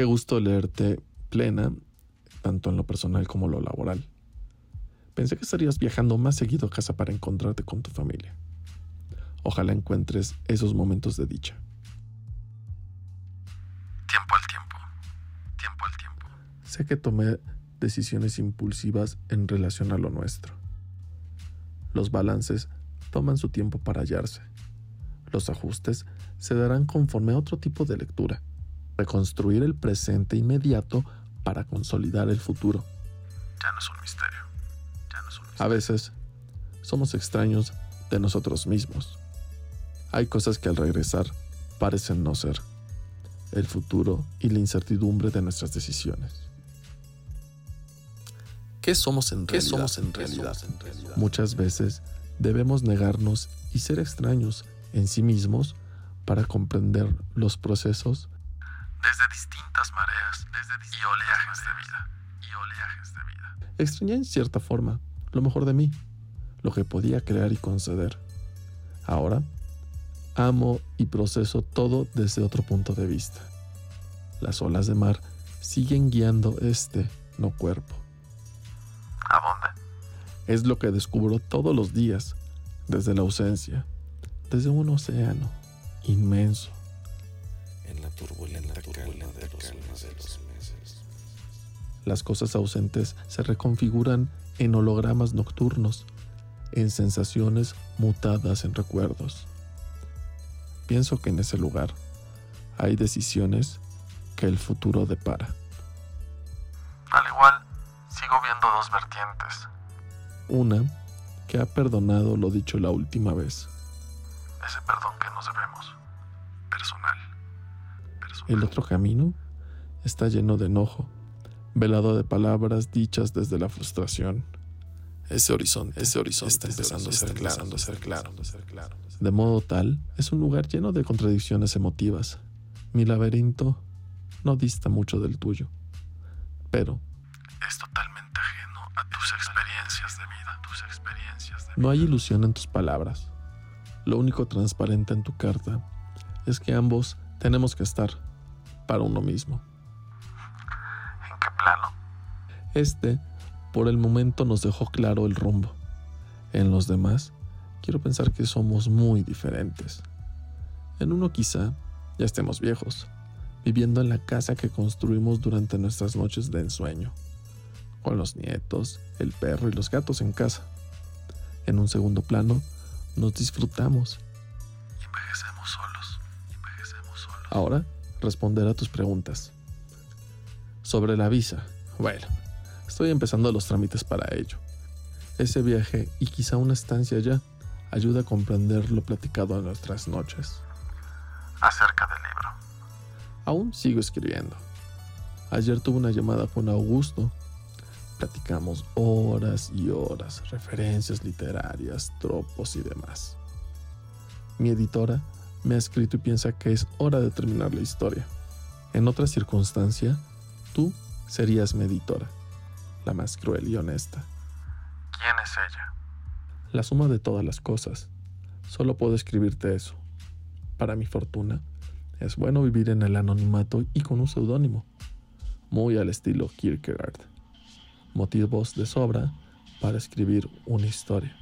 Qué gusto leerte plena, tanto en lo personal como en lo laboral. Pensé que estarías viajando más seguido a casa para encontrarte con tu familia. Ojalá encuentres esos momentos de dicha. Tiempo al tiempo. Tiempo al tiempo. Sé que tomé decisiones impulsivas en relación a lo nuestro. Los balances toman su tiempo para hallarse. Los ajustes se darán conforme a otro tipo de lectura. Reconstruir el presente inmediato para consolidar el futuro. Ya no es un misterio. Ya no es un A veces somos extraños de nosotros mismos. Hay cosas que al regresar parecen no ser. El futuro y la incertidumbre de nuestras decisiones. ¿Qué somos en realidad? somos en realidad? Muchas veces debemos negarnos y ser extraños en sí mismos para comprender los procesos Desde distintas mareas, desde dis- y oleajes de vida. Y oleajes de vida. Extrañé en cierta forma lo mejor de mí, lo que podía crear y conceder. Ahora, amo y proceso todo desde otro punto de vista. Las olas de mar siguen guiando este no cuerpo. ¿A dónde? Es lo que descubro todos los días, desde la ausencia, desde un océano inmenso. en la turbulenta, calma de los meses. Las cosas ausentes se reconfiguran en hologramas nocturnos, en sensaciones mutadas en recuerdos. Pienso que en ese lugar hay decisiones que el futuro depara. Al igual, sigo viendo dos vertientes. Una que ha perdonado lo dicho la última vez. Ese perdón que nos debemos. Personal. El otro camino está lleno de enojo, velado de palabras dichas desde la frustración. Ese horizonte, ese horizonte está empezando a ser claro. De modo tal, es un lugar lleno de contradicciones emotivas. Mi laberinto no dista mucho del tuyo. Pero Es totalmente ajeno a tus experiencias de vida. Tus experiencias de vida. no hay ilusión en tus palabras. Lo único transparente en tu carta es que ambos tenemos que estar para uno mismo. ¿En qué plano? Este, por el momento, nos dejó claro el rumbo. En los demás, quiero pensar que somos muy diferentes. En uno quizá ya estemos viejos, viviendo en la casa que construimos durante nuestras noches de ensueño, con los nietos, el perro y los gatos en casa. En un segundo plano, nos disfrutamos. Envejecemos solos. Envejecemos solos. Ahora, responder a tus preguntas. Sobre la visa. Bueno, estoy empezando los trámites para ello. Ese viaje y quizá una estancia allá ayuda a comprender lo platicado en nuestras noches. Acerca del libro. Aún sigo escribiendo. Ayer tuve una llamada con Augusto. Platicamos horas y horas, referencias literarias, tropos y demás. Mi editora me ha escrito y piensa que es hora de terminar la historia. En otra circunstancia, tú serías mi editora, la más cruel y honesta. ¿Quién es ella? La suma de todas las cosas. Solo puedo escribirte eso. Para mi fortuna, es bueno vivir en el anonimato y con un seudónimo, muy al estilo Kierkegaard. Motivos de sobra para escribir una historia.